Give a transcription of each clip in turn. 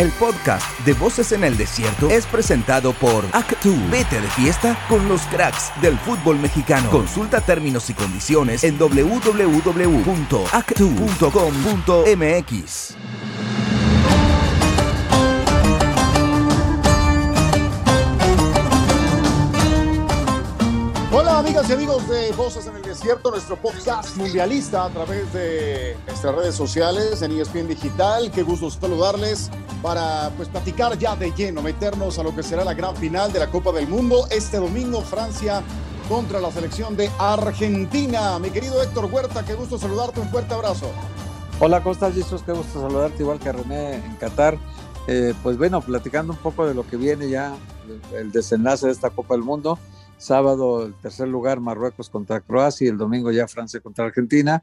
El podcast de Voces en el Desierto es presentado por Actu. Vete de fiesta con los cracks del fútbol mexicano. Consulta términos y condiciones en www.actu.com.mx. amigas y amigos de Voces en el Desierto, nuestro podcast mundialista a través de nuestras redes sociales en ESPN Digital. Qué gusto saludarles para pues platicar ya de lleno, meternos a lo que será la gran final de la Copa del Mundo este domingo Francia contra la selección de Argentina. Mi querido Héctor Huerta, qué gusto saludarte, un fuerte abrazo. Hola, ¿cómo estás Jesús? Qué gusto saludarte igual que René en Qatar. Eh, pues bueno, platicando un poco de lo que viene ya, el desenlace de esta Copa del Mundo sábado el tercer lugar Marruecos contra Croacia y el domingo ya Francia contra Argentina.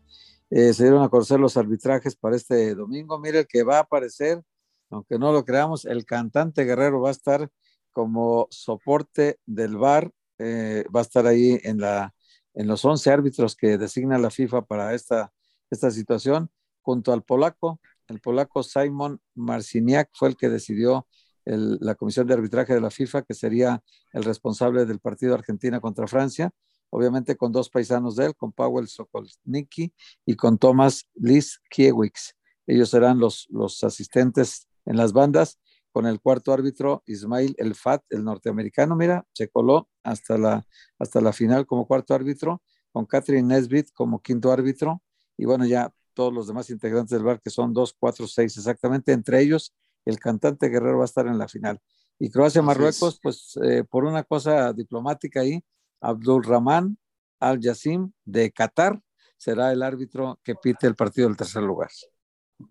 Eh, se dieron a conocer los arbitrajes para este domingo. Mire, el que va a aparecer, aunque no lo creamos, el cantante guerrero va a estar como soporte del VAR, eh, va a estar ahí en, la, en los 11 árbitros que designa la FIFA para esta, esta situación, junto al polaco. El polaco Simon Marciniak fue el que decidió la Comisión de Arbitraje de la FIFA, que sería el responsable del partido Argentina contra Francia, obviamente con dos paisanos de él, con Powell Sokolniki y con Thomas Liz Kiewicz. Ellos serán los, los asistentes en las bandas, con el cuarto árbitro Ismail El Fat, el norteamericano, mira, se coló hasta la, hasta la final como cuarto árbitro, con Catherine Nesbitt como quinto árbitro, y bueno, ya todos los demás integrantes del bar, que son dos, cuatro, seis exactamente, entre ellos el cantante Guerrero va a estar en la final. Y Croacia-Marruecos, pues eh, por una cosa diplomática ahí, Abdul Rahman Al Yassim de Qatar será el árbitro que pite el partido del tercer lugar.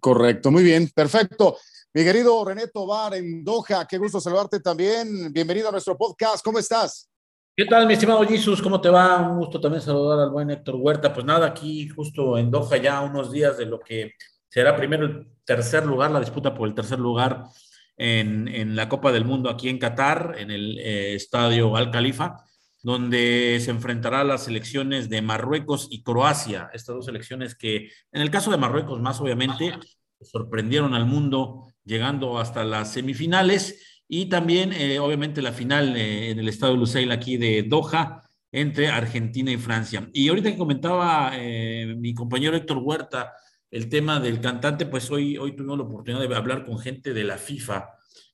Correcto, muy bien, perfecto. Mi querido René Tobar en Doha, qué gusto saludarte también. Bienvenido a nuestro podcast, ¿cómo estás? ¿Qué tal, mi estimado Jesus? ¿Cómo te va? Un gusto también saludar al buen Héctor Huerta. Pues nada, aquí justo en Doha ya unos días de lo que será primero el tercer lugar, la disputa por el tercer lugar en, la Copa del Mundo aquí en Qatar, en el eh, estadio Al Khalifa, donde se enfrentará las selecciones de Marruecos y Croacia, estas dos selecciones que, en el caso de Marruecos más obviamente, sorprendieron al mundo llegando hasta las semifinales y también eh, obviamente la final eh, en el estadio Lusail aquí de Doha entre Argentina y Francia. Y ahorita que comentaba mi compañero Héctor Huerta, el tema del cantante, pues hoy, hoy tuvimos la oportunidad de hablar con gente de la FIFA,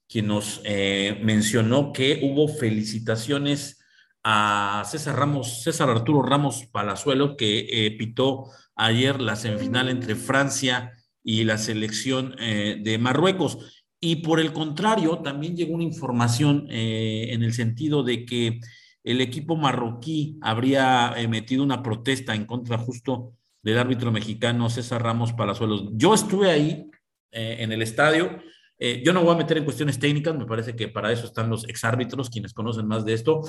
quien nos eh, mencionó que hubo felicitaciones a César Ramos, César Arturo Ramos Palazuelo, que eh, pitó ayer la semifinal entre Francia y la selección eh, de Marruecos. Y por el contrario, también llegó una información en el sentido de que el equipo marroquí habría emitido una protesta en contra justo del árbitro mexicano César Ramos Palazuelos. Yo estuve ahí eh, en el estadio. Eh, yo no voy a meter en cuestiones técnicas, me parece que para eso están los exárbitros, quienes conocen más de esto,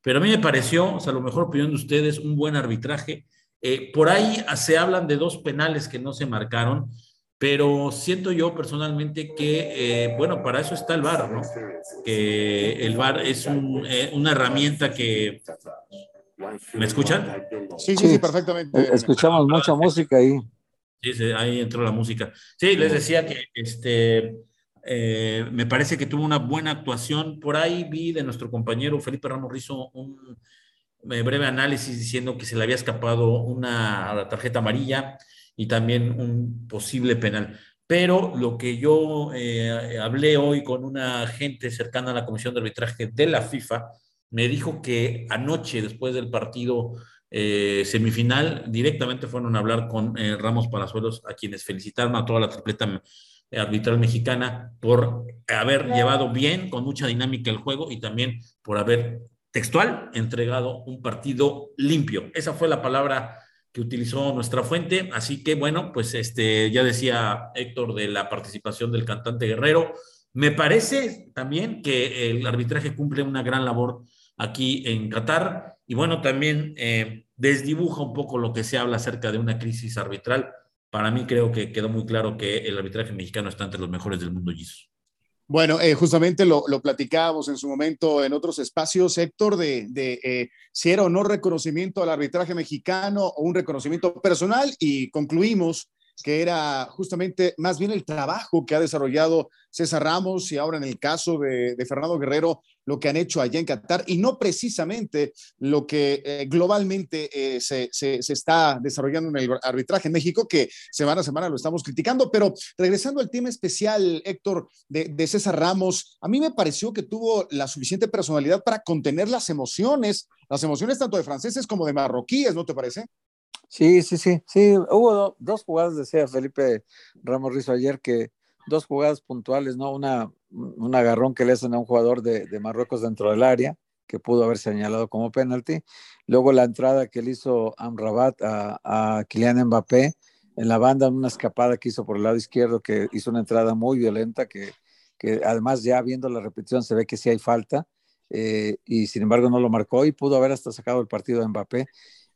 pero a mí me pareció, o sea, a lo mejor opinión de ustedes, un buen arbitraje. Eh, por ahí se hablan de dos penales que no se marcaron, pero siento yo personalmente que, bueno, para eso está el VAR, ¿no? Que el VAR es una herramienta que ¿Me escuchan? Sí, sí, sí, perfectamente. Eh, escuchamos mucha música ahí. Sí, ahí entró la música. Sí, les decía que este, eh, me parece que tuvo una buena actuación. Por ahí vi de nuestro compañero Felipe Ramos Rizo un eh, breve análisis diciendo que se le había escapado una tarjeta amarilla y también un posible penal. Pero lo que yo hablé hoy con una gente cercana a la Comisión de Arbitraje de la FIFA, me dijo que anoche, después del partido eh, semifinal, directamente fueron a hablar con eh, Ramos Palazuelos, a quienes felicitaron a toda la tripleta eh, arbitral mexicana por haber llevado bien, con mucha dinámica el juego y también por haber textual entregado un partido limpio. Esa fue la palabra que utilizó nuestra fuente. Así que bueno, pues este ya decía Héctor de la participación del cantante Guerrero. Me parece también que el arbitraje cumple una gran labor aquí en Qatar. Y bueno, también eh, desdibuja un poco lo que se habla acerca de una crisis arbitral. Para mí creo que quedó muy claro que el arbitraje mexicano está entre los mejores del mundo, Jesus. Bueno, eh, justamente lo, lo, platicábamos en su momento en otros espacios, Héctor, de, de eh, si era o no reconocimiento al arbitraje mexicano o un reconocimiento personal y concluimos que era justamente más bien el trabajo que ha desarrollado César Ramos y ahora en el caso de, Fernando Guerrero, lo que han hecho allá en Qatar y no precisamente lo que eh, globalmente eh, se, está desarrollando en el arbitraje en México, que semana a semana lo estamos criticando. Pero regresando al tema especial, Héctor, de, de César Ramos, a mí me pareció que tuvo la suficiente personalidad para contener las emociones, las emociones tanto de franceses como de marroquíes, ¿no te parece? Sí, sí, sí, sí. Hubo dos jugadas, decía Felipe Ramos Rizo ayer, que dos jugadas puntuales, ¿no? Una, un agarrón que le hacen a un jugador de, Marruecos dentro del área, que pudo haber señalado como penalti. Luego la entrada que le hizo Amrabat a, a Kylian Mbappé en la banda, una escapada que hizo por el lado izquierdo, que hizo una entrada muy violenta, que, que además ya viendo la repetición se ve que sí hay falta. Eh, y sin embargo no lo marcó y pudo haber hasta sacado el partido de Mbappé.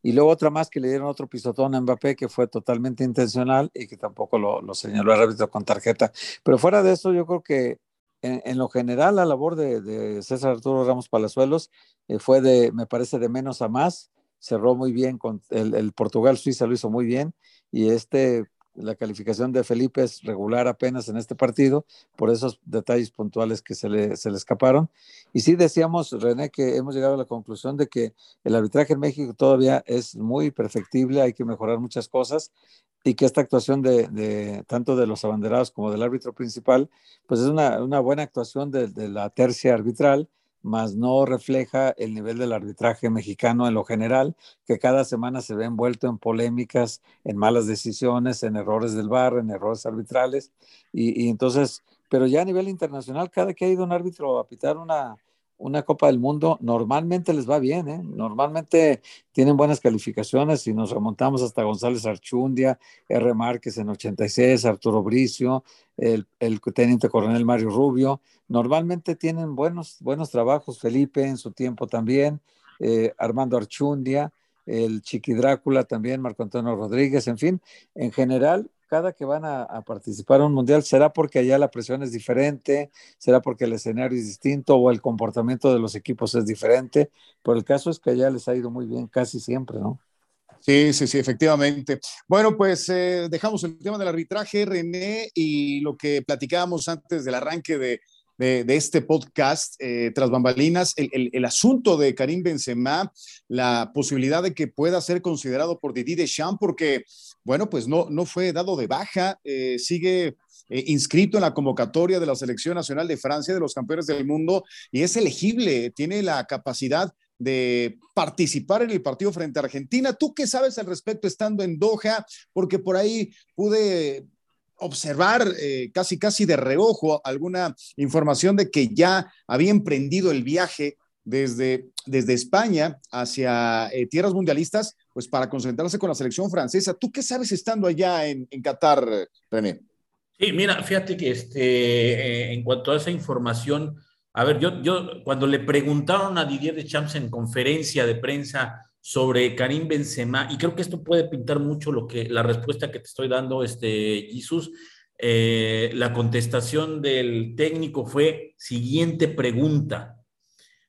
Y luego otra más que le dieron otro pisotón a Mbappé que fue totalmente intencional y que tampoco lo, señaló el árbitro con tarjeta. Pero fuera de eso, yo creo que en, lo general la labor de, César Arturo Ramos Palazuelos eh, fue de, me parece, de menos a más. Cerró muy bien con el, el Portugal-Suiza, lo hizo muy bien. Y este la calificación de Felipe es regular apenas en este partido, por esos detalles puntuales que se le, se le escaparon. Y sí decíamos, René, que hemos llegado a la conclusión de que el arbitraje en México todavía es muy perfectible, hay que mejorar muchas cosas y que esta actuación de, tanto de los abanderados como del árbitro principal, pues es una, una buena actuación de, de la tercia arbitral más no refleja el nivel del arbitraje mexicano en lo general, que cada semana se ve envuelto en polémicas, en malas decisiones, en errores del bar, en errores arbitrales. Y, y entonces, pero ya a nivel internacional, cada que ha ido un árbitro a pitar una, una Copa del Mundo, normalmente les va bien, ¿eh? normalmente tienen buenas calificaciones. Si nos remontamos hasta González Archundia, R. Márquez en 86, Arturo Bricio, el, el teniente coronel Mario Rubio, normalmente tienen buenos, buenos trabajos. Felipe en su tiempo también, eh, Armando Archundia, el Chiqui Drácula también, Marco Antonio Rodríguez, en fin, en general cada que van a, participar en un mundial, ¿será porque allá la presión es diferente? ¿Será porque el escenario es distinto o el comportamiento de los equipos es diferente? Pero el caso es que allá les ha ido muy bien casi siempre, ¿no? Sí, sí, sí, efectivamente. Bueno, pues eh, dejamos el tema del arbitraje, René, y lo que platicábamos antes del arranque de, este podcast eh, tras bambalinas, el, el, asunto de Karim Benzema, la posibilidad de que pueda ser considerado por Didier Deschamps, porque bueno, pues no, no fue dado de baja, eh, sigue eh, inscrito en la convocatoria de la Selección Nacional de Francia de los campeones del mundo y es elegible, tiene la capacidad de participar en el partido frente a Argentina. ¿Tú qué sabes al respecto estando en Doha? Porque por ahí pude observar eh, casi casi de reojo alguna información de que ya había emprendido el viaje desde, desde España hacia tierras mundialistas pues para concentrarse con la selección francesa. ¿Tú qué sabes estando allá en, en Qatar, René? Sí, mira, fíjate que este, eh, en cuanto a esa información, a ver, yo, yo cuando le preguntaron a Didier Deschamps en conferencia de prensa sobre Karim Benzema, y creo que esto puede pintar mucho lo que la respuesta que te estoy dando, este, Jesús, eh, la contestación del técnico fue siguiente pregunta.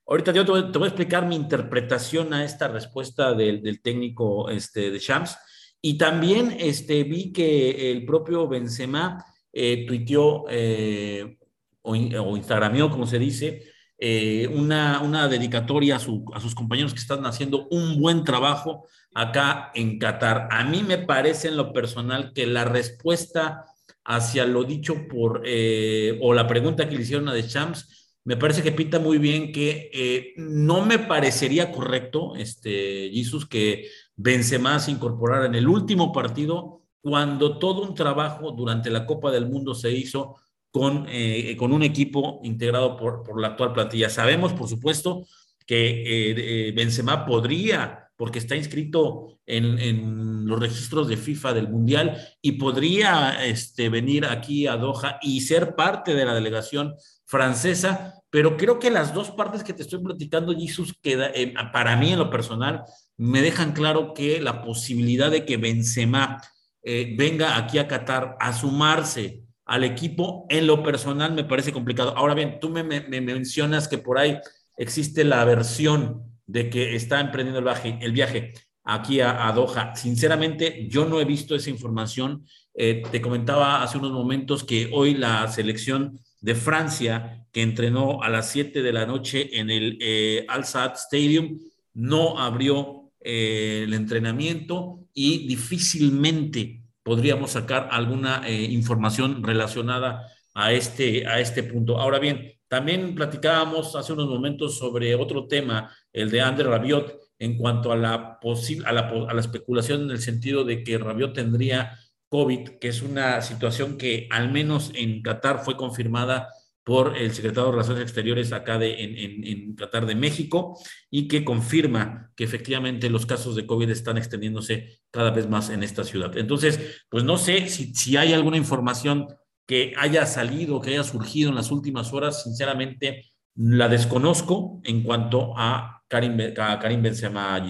Ahorita yo te voy, a explicar mi interpretación a esta respuesta del, técnico este, de Shams. Y también este, vi que el propio Benzema eh, tuiteó eh, o, o, instagramió, como se dice, eh, una, una, dedicatoria a, sus compañeros que están haciendo un buen trabajo acá en Qatar. A mí me parece en lo personal que la respuesta hacia lo dicho por, eh, o la pregunta que le hicieron a De Champs, me parece que pinta muy bien que eh, no me parecería correcto, este, Jesus, que Benzema se incorporara en el último partido cuando todo un trabajo durante la Copa del Mundo se hizo con, eh, con un equipo integrado por, por, la actual plantilla. Sabemos, por supuesto, que eh, Benzema podría, porque está inscrito en, en, los registros de FIFA del Mundial, y podría este, venir aquí a Doha y ser parte de la delegación francesa, pero creo que las dos partes que te estoy platicando, Jesús, queda, eh, para mí en lo personal, me dejan claro que la posibilidad de que Benzema eh, venga aquí a Qatar a sumarse al equipo, en lo personal me parece complicado. Ahora bien, tú me, mencionas que por ahí existe la versión de que está emprendiendo el viaje, aquí a, Doha. Sinceramente, yo no he visto esa información Eh, te comentaba hace unos momentos que hoy la selección de Francia, que entrenó a las 7 de la noche en el eh, Al Sadd Stadium, no abrió eh, el entrenamiento y difícilmente podríamos sacar alguna eh, información relacionada a este, a este punto. Ahora bien, también platicábamos hace unos momentos sobre otro tema, el de Ander Rabiot, en cuanto a la, a la, a la especulación en el sentido de que Rabiot tendría COVID, que es una situación que al menos en Qatar fue confirmada por el secretario de Relaciones Exteriores acá de, en, en, Qatar de México y que confirma que efectivamente los casos de COVID están extendiéndose cada vez más en esta ciudad. Entonces, pues no sé si, si hay alguna información que haya salido, que haya surgido en las últimas horas, sinceramente la desconozco en cuanto a Karim, a Karim Benzema.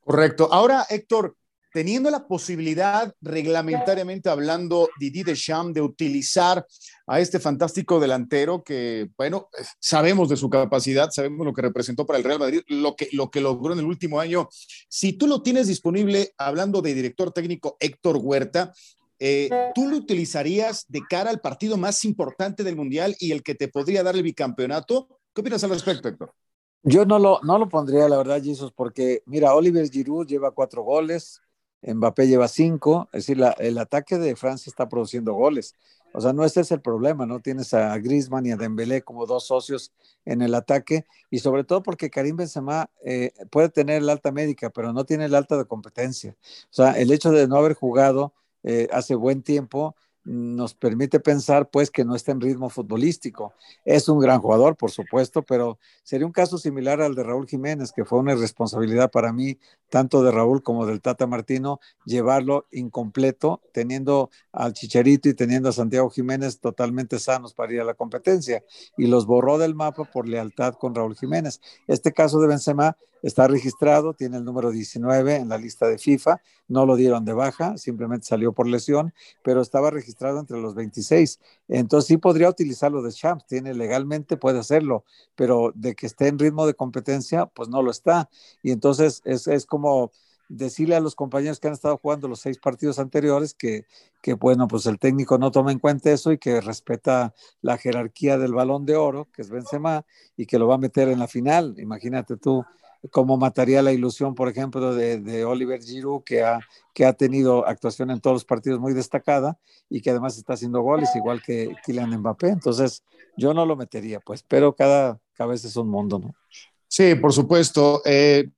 Correcto. Ahora, Héctor, teniendo la posibilidad, reglamentariamente hablando, Didi Deschamps, de utilizar a este fantástico delantero que, bueno, sabemos de su capacidad, sabemos lo que representó para el Real Madrid, lo que, lo que logró en el último año. Si tú lo tienes disponible, hablando de director técnico Héctor Huerta, eh, ¿tú lo utilizarías de cara al partido más importante del Mundial y el que te podría dar el bicampeonato? ¿Qué opinas al respecto, Héctor? Yo no lo, no lo pondría, la verdad, Jesús, porque mira, Oliver Giroud lleva cuatro goles, Mbappé lleva cinco, es decir, el ataque de Francia está produciendo goles. O sea, no ese es el problema, ¿no? Tienes a Griezmann y a Dembélé como dos socios en el ataque y sobre todo porque Karim Benzema eh, puede tener el alta médica, pero no tiene el alta de competencia. O sea, el hecho de no haber jugado eh, hace buen tiempo nos permite pensar pues que no está en ritmo futbolístico. Es un gran jugador, por supuesto, pero sería un caso similar al de Raúl Jiménez, que fue una irresponsabilidad para mí, tanto de Raúl como del Tata Martino, llevarlo incompleto, teniendo al Chicharito y teniendo a Santiago Jiménez totalmente sanos para ir a la competencia, y los borró del mapa por lealtad con Raúl Jiménez. Este caso de Benzema está registrado, tiene el número 19 en la lista de FIFA, no lo dieron de baja, simplemente salió por lesión, pero estaba registrado entre los 26. Entonces sí podría utilizarlo de Champs, tiene legalmente, puede hacerlo, pero de que esté en ritmo de competencia, pues no lo está. Y entonces es, es como decirle a los compañeros que han estado jugando los seis partidos anteriores que, que, bueno, pues el técnico no toma en cuenta eso y que respeta la jerarquía del balón de oro, que es Benzema, y que lo va a meter en la final. Imagínate tú cómo mataría la ilusión, por ejemplo, de, Oliver Giroud, que ha, que ha tenido actuación en todos los partidos muy destacada y que además está haciendo goles, igual que Kylian Mbappé. Entonces, yo no lo metería, pues, pero cada cabeza es un mundo, ¿no? Sí, por supuesto. Eh,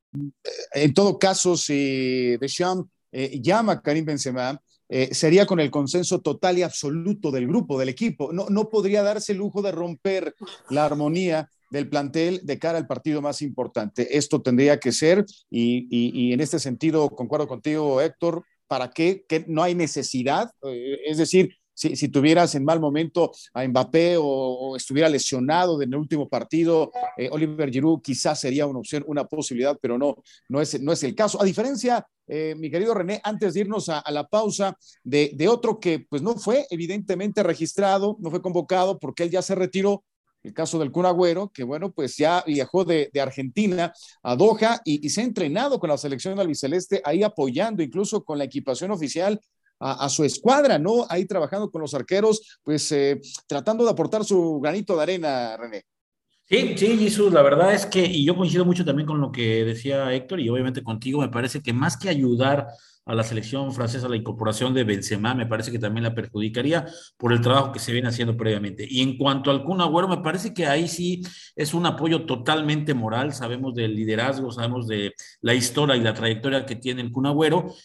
en todo caso, si Deschamps eh, llama a Karim Benzema, eh, sería con el consenso total y absoluto del grupo, del equipo. No, no podría darse el lujo de romper la armonía del plantel de cara al partido más importante. Esto tendría que ser, y, en este sentido concuerdo contigo, Héctor, ¿para qué? Que no hay necesidad, eh, es decir, si, tuvieras en mal momento a Mbappé o, estuviera lesionado en el último partido, eh, Oliver Giroud quizás sería una opción, una posibilidad, pero no, no, es, no es el caso. A diferencia, eh, mi querido René, antes de irnos a, la pausa, de, de, otro que pues no fue evidentemente registrado, no fue convocado porque él ya se retiró, el caso del Kun que bueno, pues ya viajó de, Argentina a Doha y, se ha entrenado con la selección albiceleste, ahí apoyando incluso con la equipación oficial a, su escuadra, ¿no? Ahí trabajando con los arqueros, pues eh, tratando de aportar su granito de arena, René. Sí, sí, Jesús, la verdad es que, y yo coincido mucho también con lo que decía Héctor y obviamente contigo, me parece que más que ayudar a la selección francesa la incorporación de Benzema, me parece que también la perjudicaría por el trabajo que se viene haciendo previamente. Y en cuanto al Kun me parece que ahí sí es un apoyo totalmente moral, sabemos del liderazgo, sabemos de la historia y la trayectoria que tiene el Kun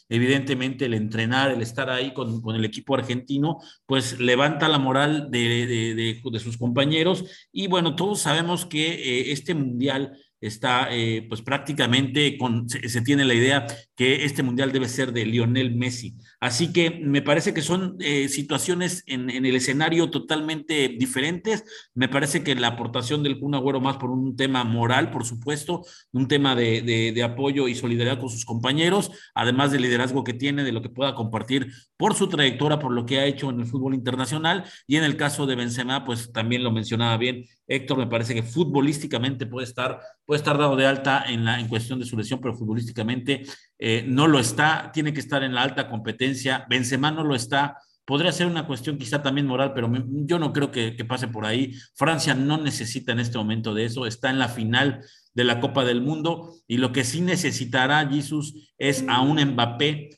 evidentemente el entrenar, el estar ahí con, con el equipo argentino, pues levanta la moral de, de, de, sus compañeros. Y bueno, todos sabemos que eh, este mundial está eh, pues prácticamente con, se, tiene la idea que este mundial debe ser de Lionel Messi. Así que me parece que son eh, situaciones en, el escenario totalmente diferentes. Me parece que la aportación del Kun Agüero más por un tema moral, por supuesto, un tema de, apoyo y solidaridad con sus compañeros, además del liderazgo que tiene, de lo que pueda compartir por su trayectoria, por lo que ha hecho en el fútbol internacional. Y en el caso de Benzema, pues también lo mencionaba bien Héctor, me parece que futbolísticamente puede estar puede estar dado de alta en, la, en cuestión de su lesión, pero futbolísticamente eh, no lo está, tiene que estar en la alta competencia. Benzema no lo está. Podría ser una cuestión quizá también moral, pero yo no creo que, pase por ahí. Francia no necesita en este momento de eso, está en la final de la Copa del Mundo y lo que sí necesitará Jesús es a un Mbappé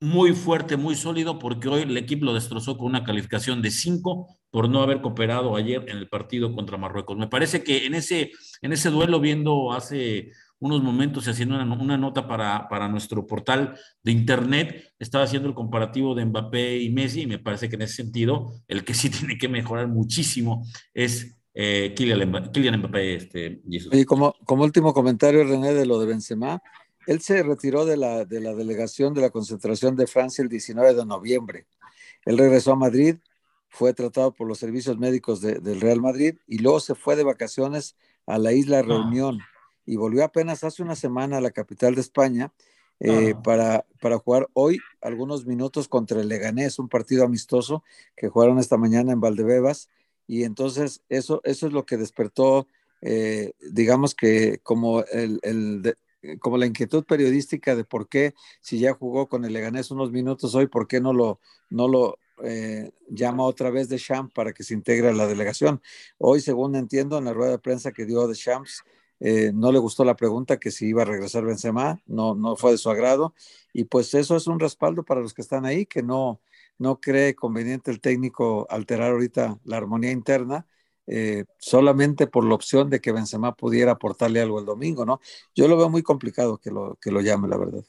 muy fuerte, muy sólido, porque hoy el equipo lo destrozó con una calificación de 5 por no haber cooperado ayer en el partido contra Marruecos. Me parece que en ese, en ese duelo, viendo hace unos momentos y haciendo una, una nota para, para, nuestro portal de internet, estaba haciendo el comparativo de Mbappé y Messi, y me parece que en ese sentido, el que sí tiene que mejorar muchísimo es eh, Kylian, Mbappé. Este, y como, como último comentario, René, de lo de Benzema, él se retiró de la, de la delegación de la concentración de Francia el 19 de noviembre. Él regresó a Madrid, fue tratado por los servicios médicos del Real Madrid y luego se fue de vacaciones a la isla ah. Y volvió apenas hace una semana a la capital de España eh, ah. para, para jugar hoy algunos minutos contra el Leganés, un partido amistoso que jugaron esta mañana en Valdebebas. Y entonces eso, eso es lo que despertó, eh, digamos que como el, el, como la inquietud periodística de por qué, si ya jugó con el Leganés unos minutos hoy, por qué no lo, no lo eh, llama otra vez de Champs para que se integre a la delegación. Hoy, según entiendo, en la rueda de prensa que dio de Champs, eh, no le gustó la pregunta que si iba a regresar Benzema, no, no fue de su agrado, y pues eso es un respaldo para los que están ahí, que no, no cree conveniente el técnico alterar ahorita la armonía interna, eh, solamente por la opción de que Benzema pudiera aportarle algo el domingo, ¿no? Yo lo veo muy complicado que lo, que lo llame, la verdad.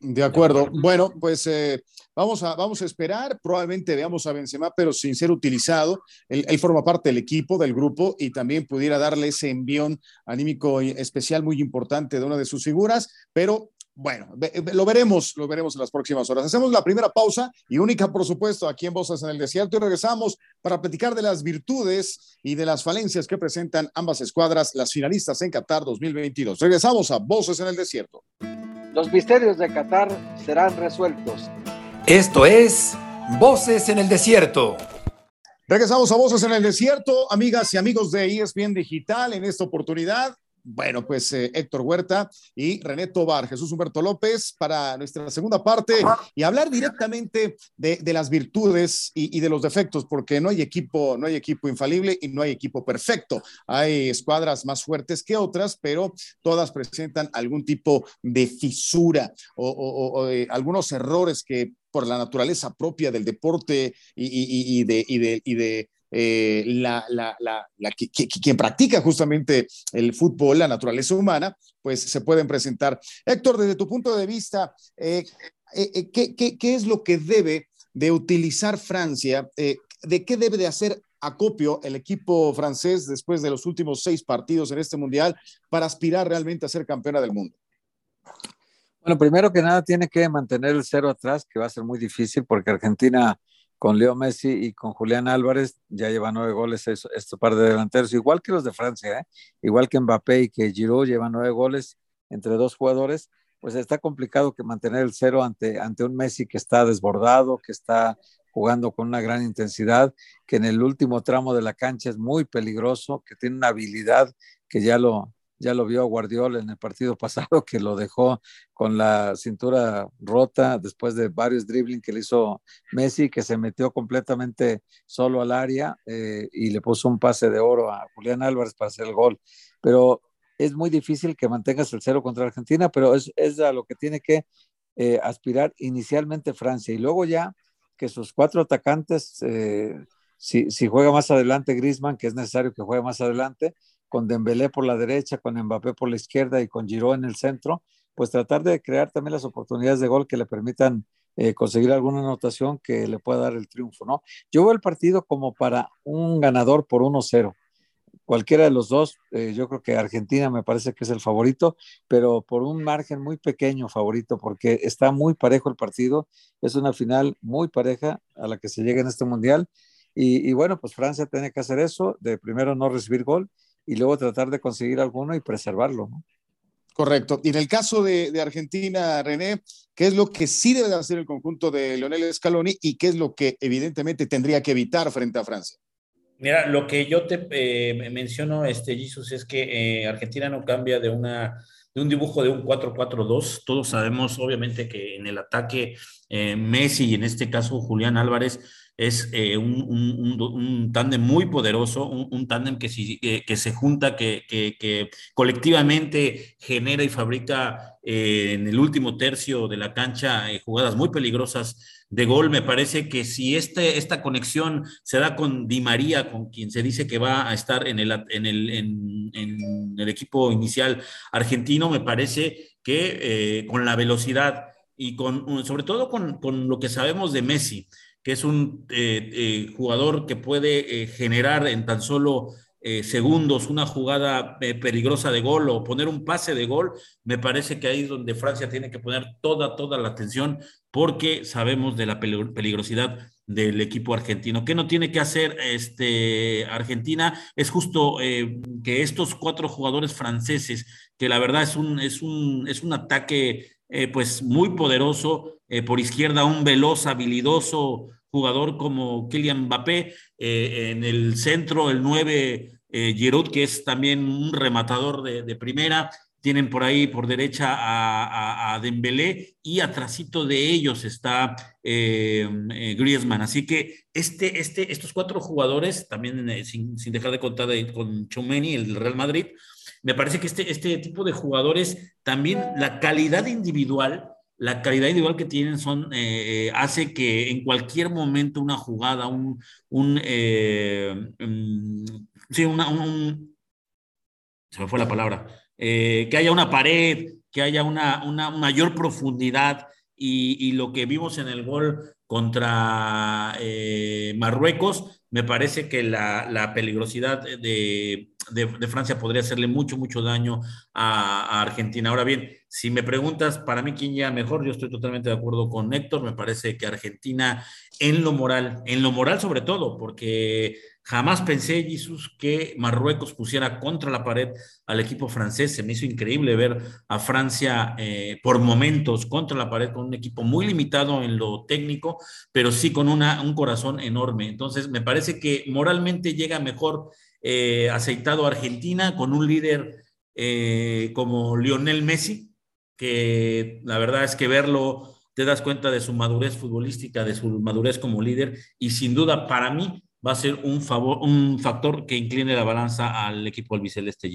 De acuerdo. Bueno, pues eh, vamos, a, vamos a esperar. Probablemente veamos a Benzema, pero sin ser utilizado. Él, él, forma parte del equipo, del grupo, y también pudiera darle ese envión anímico especial muy importante de una de sus figuras, pero bueno, lo veremos, lo veremos en las próximas horas. Hacemos la primera pausa y única, por supuesto, aquí en Voces en el Desierto y regresamos para platicar de las virtudes y de las falencias que presentan ambas escuadras, las finalistas en Qatar 2022. Regresamos a Voces en el Desierto. Los misterios de Qatar serán resueltos. Esto es Voces en el Desierto. Regresamos a Voces en el Desierto, amigas y amigos de ESPN Digital, en esta oportunidad bueno, pues eh, Héctor Huerta y René Tobar, Jesús Humberto López para nuestra segunda parte y hablar directamente de, las virtudes y, de los defectos, porque no hay equipo, no hay equipo infalible y no hay equipo perfecto. Hay escuadras más fuertes que otras, pero todas presentan algún tipo de fisura o, algunos errores que por la naturaleza propia del deporte y, de, y de eh, la, la, la, quien practica justamente el fútbol, la naturaleza humana, pues se pueden presentar. Héctor, desde tu punto de vista, eh, eh, ¿qué, qué, es lo que debe de utilizar Francia? ¿De qué debe de hacer acopio el equipo francés después de los últimos seis partidos en este mundial para aspirar realmente a ser campeona del mundo? Bueno, primero que nada tiene que mantener el cero atrás, que va a ser muy difícil porque Argentina con Leo Messi y con Julián Álvarez, ya lleva nueve goles este par de delanteros, igual que los de Francia, ¿eh? igual que Mbappé y que Giroud llevan nueve goles entre dos jugadores, pues está complicado que mantener el cero ante, ante un Messi que está desbordado, que está jugando con una gran intensidad, que en el último tramo de la cancha es muy peligroso, que tiene una habilidad que ya lo, ya lo vio Guardiola en el partido pasado, que lo dejó con la cintura rota después de varios dribbling que le hizo Messi, que se metió completamente solo al área eh, y le puso un pase de oro a Julián Álvarez para hacer el gol. Pero es muy difícil que mantengas el cero contra Argentina, pero es, es a lo que tiene que eh, aspirar inicialmente Francia y luego ya que sus cuatro atacantes, eh, si, si juega más adelante Grisman, que es necesario que juegue más adelante, con Dembélé por la derecha, con Mbappé por la izquierda y con Giroud en el centro, pues tratar de crear también las oportunidades de gol que le permitan eh, conseguir alguna anotación que le pueda dar el triunfo, ¿no? Yo veo el partido como para un ganador por 1-0. Cualquiera de los dos, eh, yo creo que Argentina me parece que es el favorito, pero por un margen muy pequeño favorito, porque está muy parejo el partido, es una final muy pareja a la que se llega en este mundial. Y, y bueno, pues Francia tiene que hacer eso, de primero no recibir gol y luego tratar de conseguir alguno y preservarlo. ¿no? Correcto. Y en el caso de, Argentina, René, ¿qué es lo que sí debe hacer el conjunto de Leonel Scaloni y qué es lo que evidentemente tendría que evitar frente a Francia? Mira, lo que yo te eh, menciono, este, Jesus, es que eh, Argentina no cambia de una un dibujo de un 4-4-2. Todos sabemos, obviamente, que en el ataque eh, Messi y en este caso Julián Álvarez es eh, un, un, un, tándem muy poderoso, un, tándem que, si, que, se junta, que, que, colectivamente genera y fabrica eh, en el último tercio de la cancha eh, jugadas muy peligrosas de gol. Me parece que si este, esta conexión se da con Di María, con quien se dice que va a estar en el, en el, en, el equipo inicial argentino, me parece que con la velocidad y con, sobre todo con, con lo que sabemos de Messi, que es un eh, eh, jugador que puede eh, generar en tan solo segundos una jugada peligrosa de gol o poner un pase de gol, me parece que ahí es donde Francia tiene que poner toda, toda la atención porque sabemos de la peligrosidad del equipo argentino. ¿Qué no tiene que hacer este, Argentina? Es justo que estos cuatro jugadores franceses, que la verdad es un, es un, es un ataque pues muy poderoso, por izquierda un veloz, habilidoso jugador como Kylian Mbappé, eh, en el centro el 9 eh, Giroud, que es también un rematador de, primera, tienen por ahí por derecha a, a, Dembélé y atrásito de ellos está eh, eh, Griezmann. Así que este, este, estos cuatro jugadores, también sin, sin, dejar de contar con Chumeni, el Real Madrid, me parece que este, este tipo de jugadores, también la calidad individual la calidad individual que tienen son, eh, eh, hace que en cualquier momento una jugada, un, un eh, mm, sí, una, un, se me fue la palabra, que haya una pared, que haya una, una mayor profundidad y, y, lo que vimos en el gol contra Marruecos, me parece que la, la peligrosidad de, de, Francia podría hacerle mucho, mucho daño a, Argentina. Ahora bien, si me preguntas para mí quién ya mejor, yo estoy totalmente de acuerdo con Héctor. Me parece que Argentina en lo moral, en lo moral sobre todo, porque jamás pensé, Jesús, que Marruecos pusiera contra la pared al equipo francés. Se me hizo increíble ver a Francia eh, por momentos contra la pared con un equipo muy limitado en lo técnico, pero sí con una, un corazón enorme. Entonces, me parece que moralmente llega mejor eh, aceitado Argentina con un líder eh, como Lionel Messi, que la verdad es que verlo te das cuenta de su madurez futbolística, de su madurez como líder y sin duda para mí va a ser un, favor, un factor que incline la balanza al equipo albiceleste.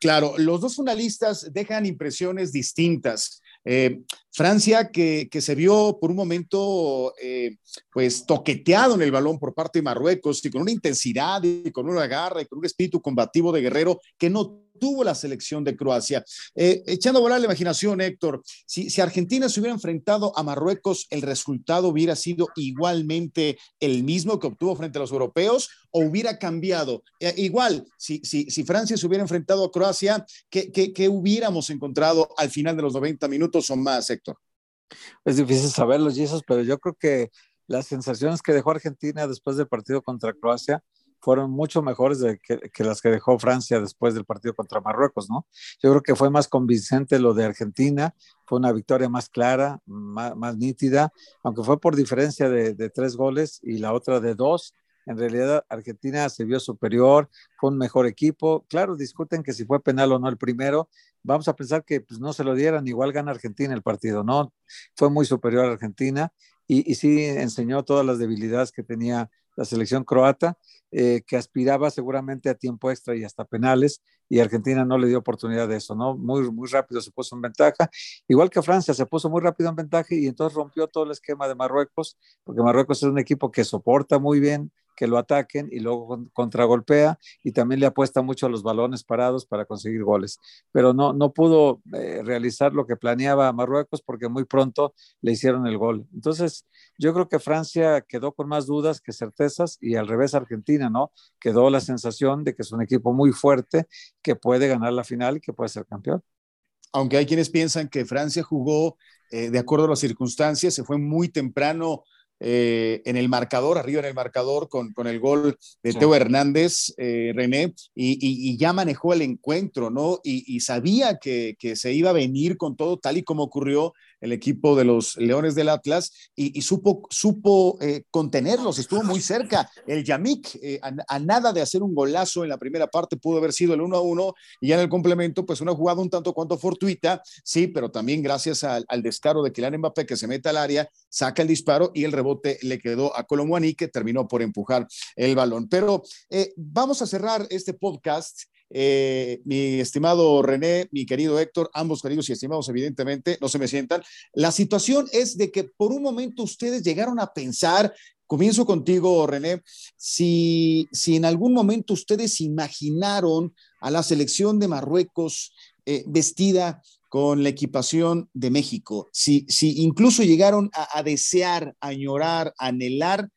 Claro, los dos finalistas dejan impresiones distintas. Eh, Francia, que, que, se vio por un momento eh, pues toqueteado en el balón por parte de Marruecos y con una intensidad y con una garra y con un espíritu combativo de guerrero que no tuvo la selección de Croacia. Eh, echando a volar la imaginación, Héctor, si, si, Argentina se hubiera enfrentado a Marruecos, ¿el resultado hubiera sido igualmente el mismo que obtuvo frente a los europeos o hubiera cambiado? Eh, igual, si, si, si, Francia se hubiera enfrentado a Croacia, ¿qué, qué, qué hubiéramos encontrado al final de los 90 minutos o más, Héctor? Es difícil saberlo, Jesus, pero yo creo que las sensaciones que dejó Argentina después del partido contra Croacia fueron mucho mejores que, las que dejó Francia después del partido contra Marruecos, ¿no? Yo creo que fue más convincente lo de Argentina, fue una victoria más clara, más, nítida, aunque fue por diferencia de, de, tres goles y la otra de dos. En realidad, Argentina se vio superior, fue un mejor equipo. Claro, discuten que si fue penal o no el primero, vamos a pensar que pues, no se lo dieran, igual gana Argentina el partido, ¿no? Fue muy superior a Argentina y, y sí enseñó todas las debilidades que tenía la selección croata, eh, que aspiraba seguramente a tiempo extra y hasta penales, y Argentina no le dio oportunidad de eso, ¿no? Muy, muy rápido se puso en ventaja, igual que Francia se puso muy rápido en ventaja y entonces rompió todo el esquema de Marruecos, porque Marruecos es un equipo que soporta muy bien que lo ataquen y luego contragolpea y también le apuesta mucho a los balones parados para conseguir goles. Pero no, no pudo eh, realizar lo que planeaba Marruecos porque muy pronto le hicieron el gol. Entonces, yo creo que Francia quedó con más dudas que certezas y al revés Argentina, ¿no? Quedó la sensación de que es un equipo muy fuerte que puede ganar la final y que puede ser campeón. Aunque hay quienes piensan que Francia jugó eh, de acuerdo a las circunstancias, se fue muy temprano eh, en el marcador, arriba en el marcador, con, con el gol de Teo Hernández, eh, René, y, y, ya manejó el encuentro, ¿no? Y, y sabía que, que, se iba a venir con todo tal y como ocurrió el equipo de los Leones del Atlas y, supo, supo eh, contenerlos, estuvo muy cerca. El Yamik, eh, a, nada de hacer un golazo en la primera parte, pudo haber sido el 1 a 1 y ya en el complemento, pues una jugada un tanto cuanto fortuita, sí, pero también gracias al, descaro de Kylian Mbappé que se mete al área, saca el disparo y el rebote le quedó a Colomwani que terminó por empujar el balón. Pero eh, vamos a cerrar este podcast eh, mi estimado René, mi querido Héctor, ambos queridos y estimados, evidentemente, no se me sientan. La situación es de que por un momento ustedes llegaron a pensar, comienzo contigo, René, si, si en algún momento ustedes imaginaron a la selección de Marruecos eh, vestida con la equipación de México, si, si incluso llegaron a, a desear, a añorar, a anhelar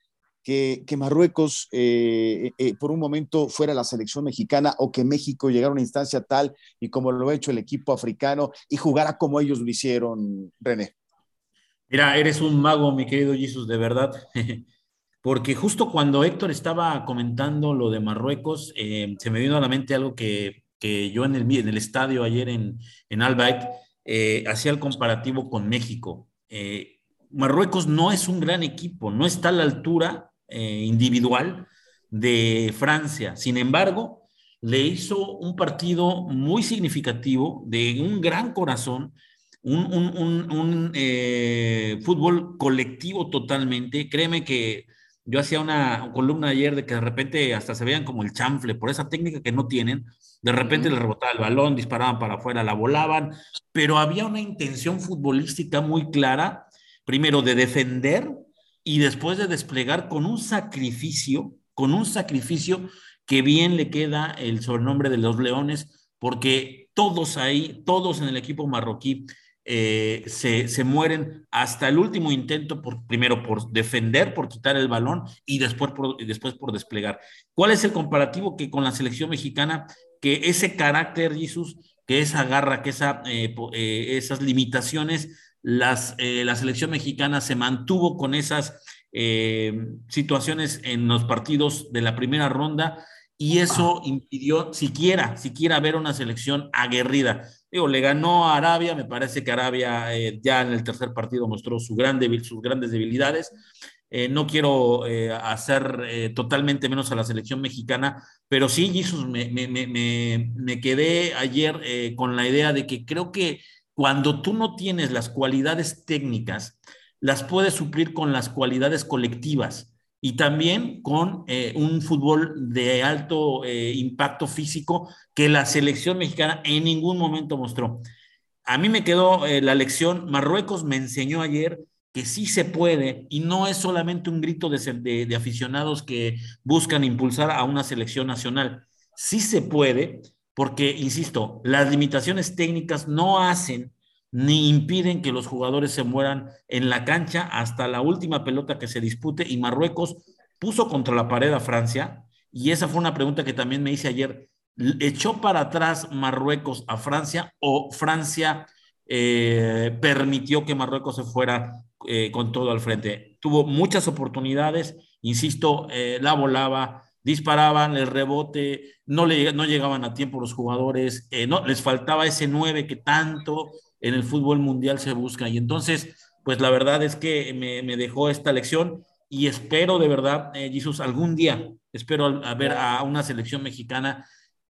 que, Marruecos eh, eh, por un momento fuera la selección mexicana o que México llegara a una instancia tal y como lo ha hecho el equipo africano y jugara como ellos lo hicieron, René. Mira, eres un mago, mi querido Jesús, de verdad. Porque justo cuando Héctor estaba comentando lo de Marruecos, eh, se me vino a la mente algo que, yo en el, en el estadio ayer en, en hacía el comparativo con México. Marruecos no es un gran equipo, no está a la altura eh, individual de Francia. Sin embargo, le hizo un partido muy significativo, de un gran corazón, un, eh, fútbol colectivo totalmente. Créeme que yo hacía una columna ayer de que de repente hasta se veían como el chanfle por esa técnica que no tienen. De repente les rebotaba el balón, disparaban para afuera, la volaban, pero había una intención futbolística muy clara, primero de defender y después de desplegar con un sacrificio, con un sacrificio que bien le queda el sobrenombre de los Leones, porque todos ahí, todos en el equipo marroquí, eh, se, mueren hasta el último intento, por, primero por defender, por quitar el balón y después por, después por desplegar. ¿Cuál es el comparativo que con la selección mexicana? Que ese carácter, Jesús, que esa garra, que esa, eh, eh, esas limitaciones las, eh, la selección mexicana se mantuvo con esas eh, situaciones en los partidos de la primera ronda y eso impidió siquiera, siquiera ver una selección aguerrida. Digo, le ganó a Arabia, me parece que Arabia eh, ya en el tercer partido mostró su gran sus grandes debilidades. no quiero hacer totalmente menos a la selección mexicana, pero sí, Jesús, me, me, me, me quedé ayer con la idea de que creo que cuando tú no tienes las cualidades técnicas, las puedes suplir con las cualidades colectivas y también con eh, un fútbol de alto eh, impacto físico que la selección mexicana en ningún momento mostró. A mí me quedó eh, la lección, Marruecos me enseñó ayer que sí se puede y no es solamente un grito de, de aficionados que buscan impulsar a una selección nacional, sí se puede porque, insisto, las limitaciones técnicas no hacen ni impiden que los jugadores se mueran en la cancha hasta la última pelota que se dispute y Marruecos puso contra la pared a Francia y esa fue una pregunta que también me hice ayer. ¿Echó para atrás Marruecos a Francia o Francia eh, permitió que Marruecos se fuera eh, con todo al frente? Tuvo muchas oportunidades, insisto, eh, la volaba, disparaban el rebote, no, le, no llegaban a tiempo los jugadores, eh, no, les faltaba ese 9 que tanto en el fútbol mundial se busca. Y entonces, pues la verdad es que me, dejó esta lección y espero de verdad, eh, Jesús, algún día, espero a ver a una selección mexicana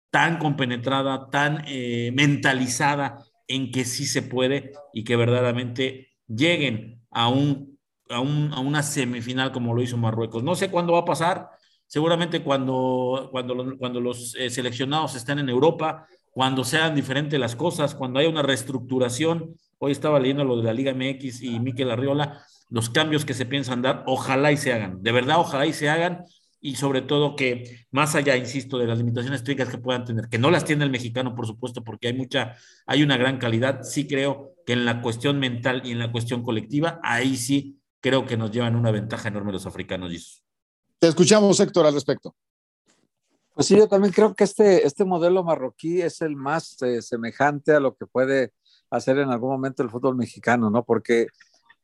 tan compenetrada, tan eh, mentalizada en que sí se puede y que verdaderamente lleguen a, un, a, un, a una semifinal como lo hizo Marruecos. No sé cuándo va a pasar, seguramente cuando, cuando, los, cuando los eh, seleccionados estén en Europa, cuando sean diferentes las cosas, cuando haya una reestructuración. Hoy estaba leyendo lo de la Liga MX y Miquel Arriola, los cambios que se piensan dar, ojalá y se hagan, de verdad, ojalá y se hagan, y sobre todo que más allá, insisto, de las limitaciones técnicas que puedan tener, que no las tiene el mexicano, por supuesto, porque hay mucha, hay una gran calidad, sí creo que en la cuestión mental y en la cuestión colectiva, ahí sí creo que nos llevan una ventaja enorme los africanos. Te escuchamos, Héctor, al respecto. Pues sí, yo también creo que este, este modelo marroquí es el más eh, semejante a lo que puede hacer en algún momento el fútbol mexicano, ¿no? Porque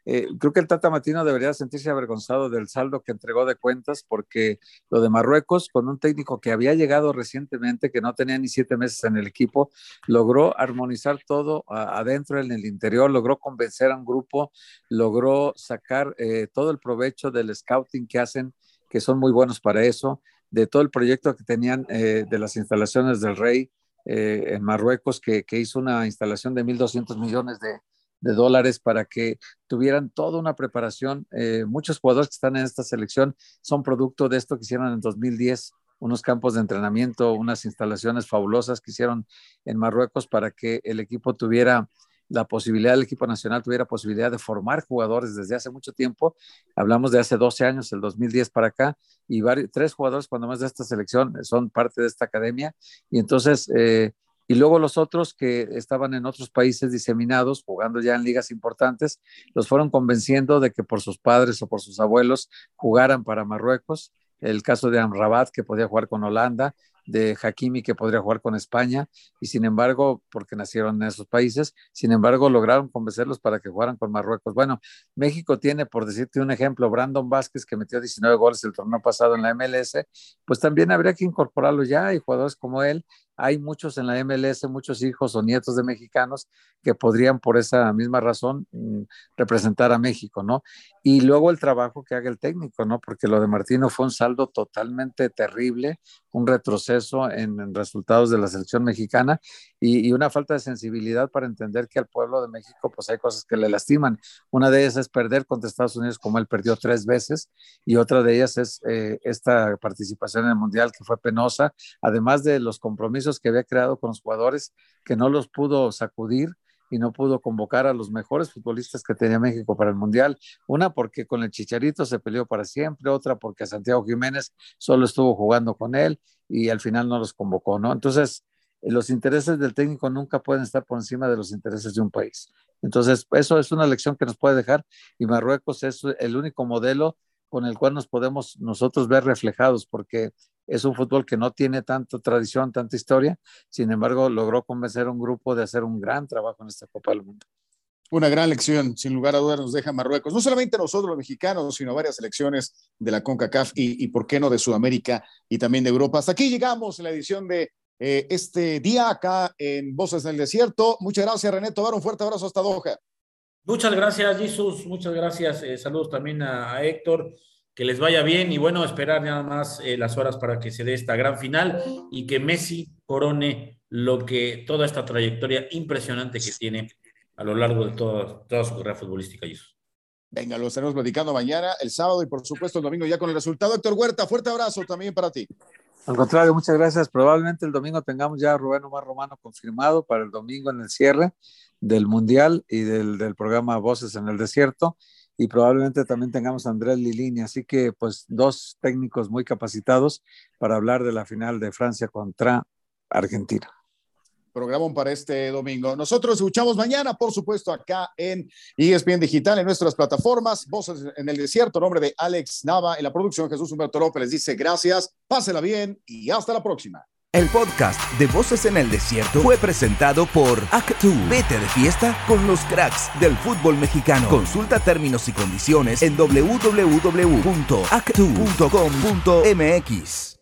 eh, creo que el Tata Martino debería sentirse avergonzado del saldo que entregó de cuentas, porque lo de Marruecos, con un técnico que había llegado recientemente, que no tenía ni siete meses en el equipo, logró armonizar todo adentro, en el interior, logró convencer a un grupo, logró sacar eh, todo el provecho del scouting que hacen, que son muy buenos para eso, de todo el proyecto que tenían eh, de las instalaciones del Rey. en Marruecos, que, que hizo una instalación de 1.200 millones de, de dólares para que tuvieran toda una preparación. Eh, muchos jugadores que están en esta selección son producto de esto que hicieron en 2010, unos campos de entrenamiento, unas instalaciones fabulosas que hicieron en Marruecos para que el equipo tuviera la posibilidad, el equipo nacional tuviera posibilidad de formar jugadores desde hace mucho tiempo. Hablamos de hace 12 años, el 2010 para acá, y tres jugadores cuando más de esta selección son parte de esta academia. Y entonces, eh, y luego los otros que estaban en otros países diseminados, jugando ya en ligas importantes, los fueron convenciendo de que por sus padres o por sus abuelos jugaran para Marruecos. El caso de Amrabat, que podía jugar con Holanda, de Hakimi que podría jugar con España y sin embargo, porque nacieron en esos países, sin embargo lograron convencerlos para que jugaran con Marruecos. Bueno, México tiene, por decirte un ejemplo, Brandon Vázquez que metió 19 goles el torneo pasado en la MLS, pues también habría que incorporarlo ya y jugadores como él hay muchos en la MLS, muchos hijos o nietos de mexicanos que podrían por esa misma razón mm, representar a México, ¿no? Y luego el trabajo que haga el técnico, ¿no? Porque lo de Martino fue un saldo totalmente terrible, un retroceso en, resultados de la selección mexicana y, una falta de sensibilidad para entender que al pueblo de México pues hay cosas que le lastiman. Una de ellas es perder contra Estados Unidos como él perdió tres veces y otra de ellas es eh, esta participación en el Mundial que fue penosa, además de los compromisos que había creado con los jugadores que no los pudo sacudir y no pudo convocar a los mejores futbolistas que tenía México para el Mundial. Una porque con el Chicharito se peleó para siempre, otra porque Santiago Jiménez solo estuvo jugando con él y al final no los convocó, ¿no? Entonces, los intereses del técnico nunca pueden estar por encima de los intereses de un país. Entonces, eso es una lección que nos puede dejar y Marruecos es el único modelo con el cual nos podemos nosotros ver reflejados, porque es un fútbol que no tiene tanta tradición, tanta historia, sin embargo, logró convencer a un grupo de hacer un gran trabajo en esta Copa del Mundo. Una gran lección, sin lugar a dudas, nos deja Marruecos. No solamente nosotros los mexicanos, sino varias selecciones de la CONCACAF y, y por qué no, de Sudamérica y también de Europa. Hasta aquí llegamos en la edición de eh, este día acá en Voces en el Desierto. Muchas gracias, René Tobar. Un fuerte abrazo hasta Doha. Muchas gracias, Jesús. Muchas gracias. Eh, saludos también a, a Héctor que les vaya bien y bueno, esperar nada más eh, las horas para que se dé esta gran final y que Messi corone lo que toda esta trayectoria impresionante que tiene a lo largo de toda, toda su carrera futbolística. Jesús. Venga, lo estaremos platicando mañana, el sábado y por supuesto el domingo ya con el resultado. Héctor Huerta, fuerte abrazo también para ti. Al contrario, muchas gracias. Probablemente el domingo tengamos ya a Rubén Omar Romano confirmado para el domingo en el cierre del Mundial y del, del programa Voces en el Desierto y probablemente también tengamos a Andrés Lilini. Así que, pues, dos técnicos muy capacitados para hablar de la final de Francia contra Argentina. Programón para este domingo. Nosotros escuchamos mañana, por supuesto, acá en ESPN Digital, en nuestras plataformas. Voces en el desierto, nombre de Alex Nava, en la producción Jesús Humberto López les dice gracias, pásela bien y hasta la próxima. El podcast de Voces en el Desierto fue presentado por Actu. Vete de fiesta con los cracks del fútbol mexicano. Consulta términos y condiciones en www.actu.com.mx.